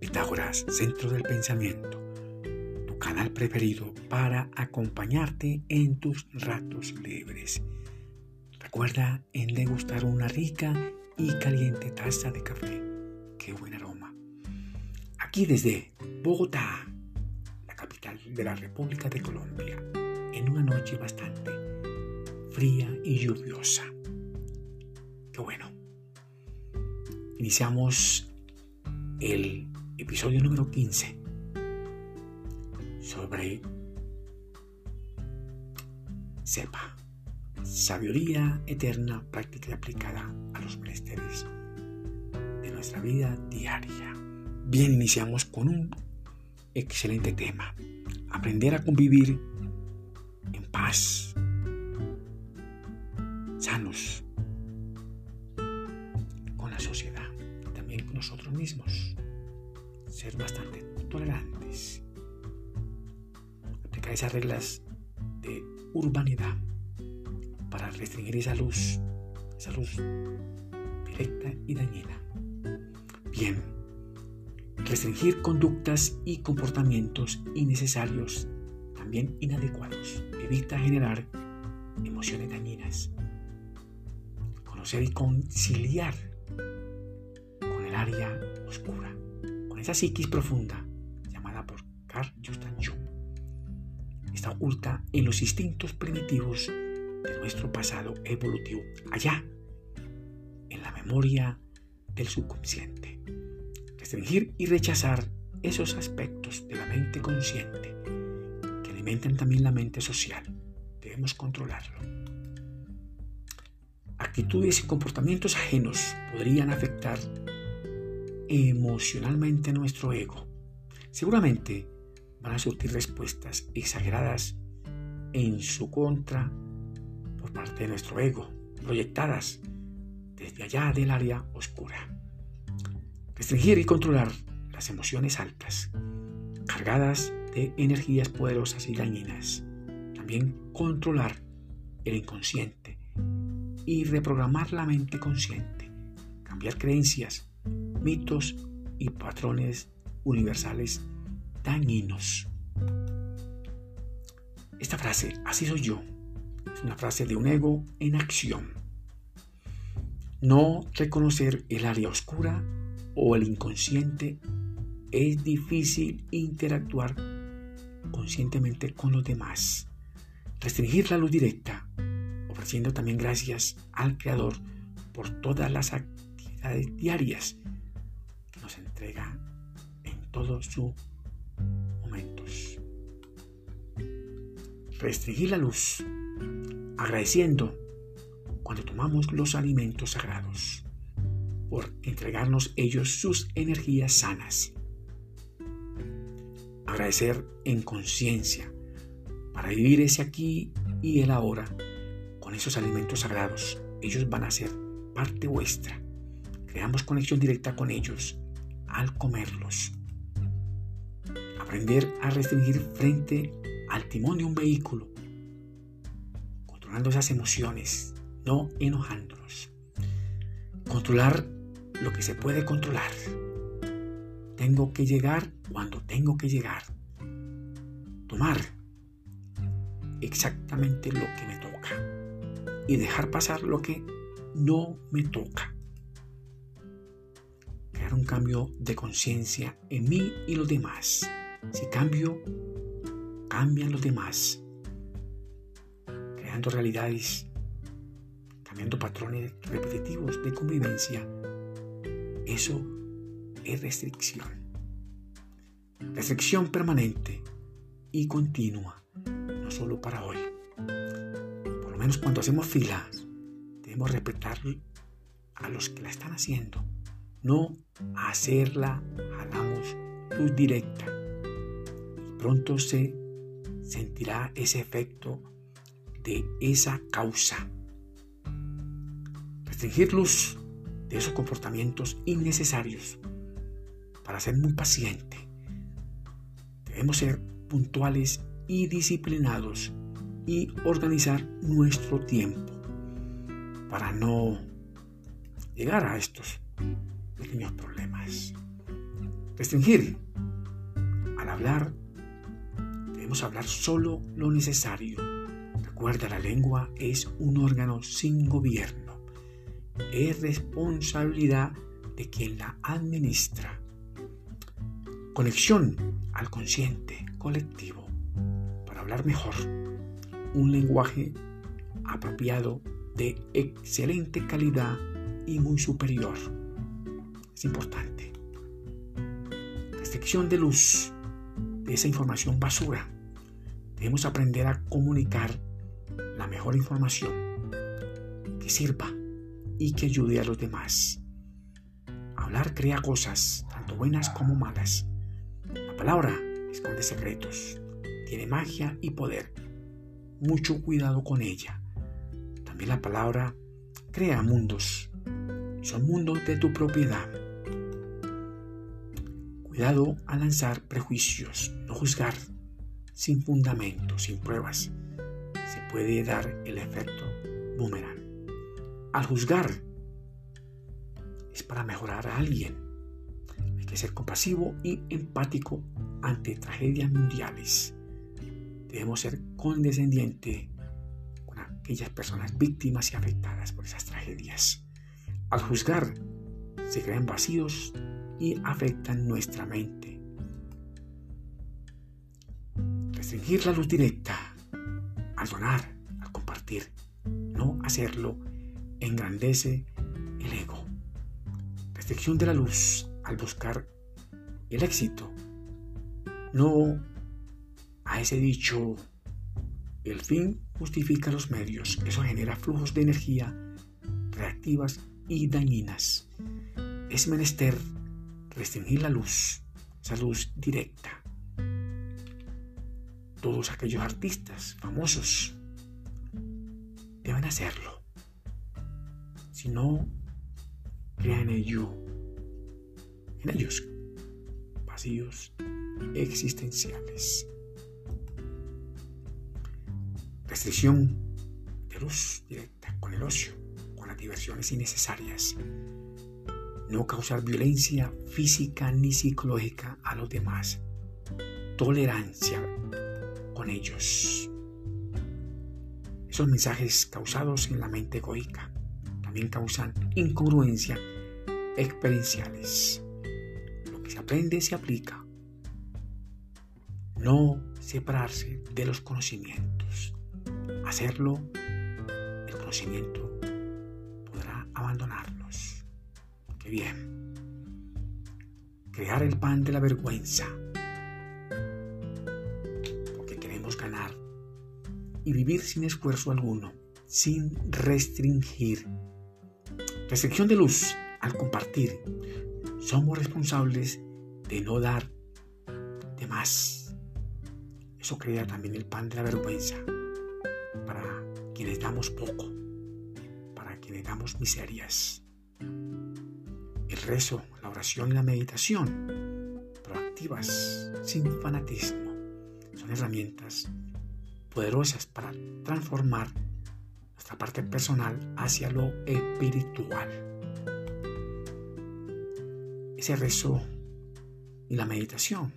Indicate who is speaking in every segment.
Speaker 1: Pitágoras, centro del pensamiento? Tu canal preferido para acompañarte en tus ratos libres. Recuerda en degustar una rica y caliente taza de café. Qué buen aroma. Aquí desde Bogotá, la capital de la República de Colombia, en una noche bastante fría y lluviosa. Qué bueno. Iniciamos el episodio número 15 sobre sepa sabiduría eterna práctica y aplicada a los menesteres de nuestra vida diaria. Bien, iniciamos con un excelente tema. Aprender a convivir en paz, sanos, con la sociedad, también con nosotros mismos. Ser bastante tolerantes. Aplicar esas reglas de urbanidad para restringir esa luz, esa luz directa y dañina. Bien, restringir conductas y comportamientos innecesarios, también inadecuados, evita generar emociones dañinas. Conocer y conciliar con el área oscura, esa psiquis profunda llamada por Carl Gustav Jung. Está oculta en los instintos primitivos de nuestro pasado evolutivo, allá, en la memoria del subconsciente. Restringir y rechazar esos aspectos de la mente consciente que alimentan también la mente social. Debemos controlarlo. Actitudes y comportamientos ajenos podrían afectar emocionalmente nuestro ego. Seguramente van a surtir respuestas exageradas en su contra parte de nuestro ego, proyectadas desde allá del área oscura. Restringir y controlar las emociones altas, cargadas de energías poderosas y dañinas. También controlar el inconsciente y reprogramar la mente consciente. Cambiar creencias, mitos y patrones universales dañinos. Esta frase, así soy yo, es una frase de un ego en acción. No reconocer el área oscura o el inconsciente es difícil interactuar conscientemente con los demás. Restringir la luz directa, ofreciendo también gracias al Creador por todas las actividades diarias entrega en todos sus momentos. Restringir la luz agradeciendo cuando tomamos los alimentos sagrados por entregarnos ellos sus energías sanas. Agradecer en conciencia para vivir ese aquí y el ahora con esos alimentos sagrados. Ellos van a ser parte vuestra. Creamos conexión directa con ellos al comerlos. Aprender a restringir frente al timón de un vehículo controlando esas emociones, no enojándonos. Controlar lo que se puede controlar. Tengo que llegar cuando tengo que llegar. Tomar exactamente lo que me toca y dejar pasar lo que no me toca. Un cambio de conciencia en mí y los demás. Si cambio, cambian los demás realidades, cambiando patrones repetitivos de convivencia, eso es restricción. Restricción permanente y continua, no solo para hoy. Por lo menos cuando hacemos filas, debemos respetar a los que la están haciendo, no hacerla, hagamos luz directa. Y pronto se sentirá ese efecto de esa causa. Restringirlos de esos comportamientos innecesarios para ser muy paciente. Debemos ser puntuales y disciplinados y organizar nuestro tiempo para no llegar a estos pequeños problemas. Restringir. Al hablar, debemos hablar solo lo necesario. Recuerda, la lengua es un órgano sin gobierno. Es responsabilidad de quien la administra. Conexión al consciente colectivo para hablar mejor. Un lenguaje apropiado de excelente calidad y muy superior. Es importante. Restricción de luz de esa información basura. Debemos aprender a comunicar la mejor información que sirva y que ayude a los demás. Hablar crea cosas, tanto buenas como malas. La palabra esconde secretos, tiene magia y poder. Mucho cuidado con ella. También la palabra crea mundos. Son mundos de tu propiedad. Cuidado al lanzar prejuicios, no juzgar sin fundamento, sin pruebas. Se puede dar el efecto boomerang. Al juzgar es para mejorar a alguien. Hay que ser compasivo y empático ante tragedias mundiales. Debemos ser condescendientes con aquellas personas víctimas y afectadas por esas tragedias. Al juzgar, se crean vacíos y afectan nuestra mente. Restringir la luz directa, al donar, al compartir, no hacerlo, engrandece el ego. Restricción de la luz al buscar el éxito, no a ese dicho, el fin justifica los medios. Eso genera flujos de energía reactivas y dañinas. Es menester restringir la luz, esa luz directa. Todos aquellos artistas famosos deben hacerlo. Si no, crean en en ellos, vacíos existenciales. Restricción de luz directa con el ocio, con las diversiones innecesarias no causar violencia física ni psicológica a los demás, tolerancia con ellos. Esos mensajes causados en la mente egoica también causan incongruencia experienciales. Lo que se aprende se aplica. No separarse de los conocimientos. Hacerlo, el conocimiento podrá bien. Crear el pan de la vergüenza. Porque queremos ganar y vivir sin esfuerzo alguno, sin restringir. Restricción de luz al compartir. Somos responsables de no dar de más. Eso crea también el pan de la vergüenza para quienes damos poco, para quienes damos miserias el rezo, la oración y la meditación, proactivas, sin fanatismo, son herramientas poderosas para transformar nuestra parte personal hacia lo espiritual. Ese rezo y la meditación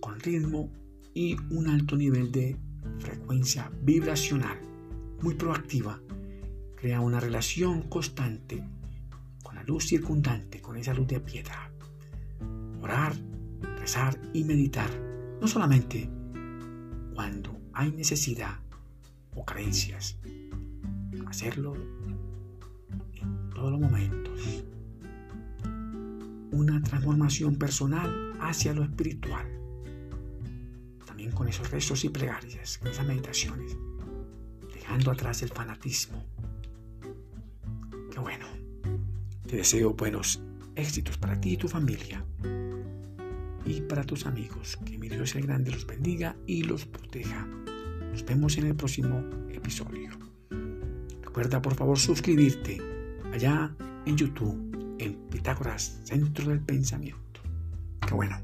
Speaker 1: con ritmo y un alto nivel de frecuencia vibracional muy proactiva crea una relación constante luz circundante, con esa luz de piedra. Orar, rezar y meditar, no solamente cuando hay necesidad o carencias, hacerlo en todos los momentos. Una transformación personal hacia lo espiritual. También con esos rezos y plegarias, con esas meditaciones, dejando atrás el fanatismo. Qué bueno. Te deseo buenos éxitos para ti y tu familia y para tus amigos. Que mi Dios el Grande los bendiga y los proteja. Nos vemos en el próximo episodio. Recuerda por favor suscribirte allá en YouTube en Pitágoras Centro del Pensamiento. Qué bueno.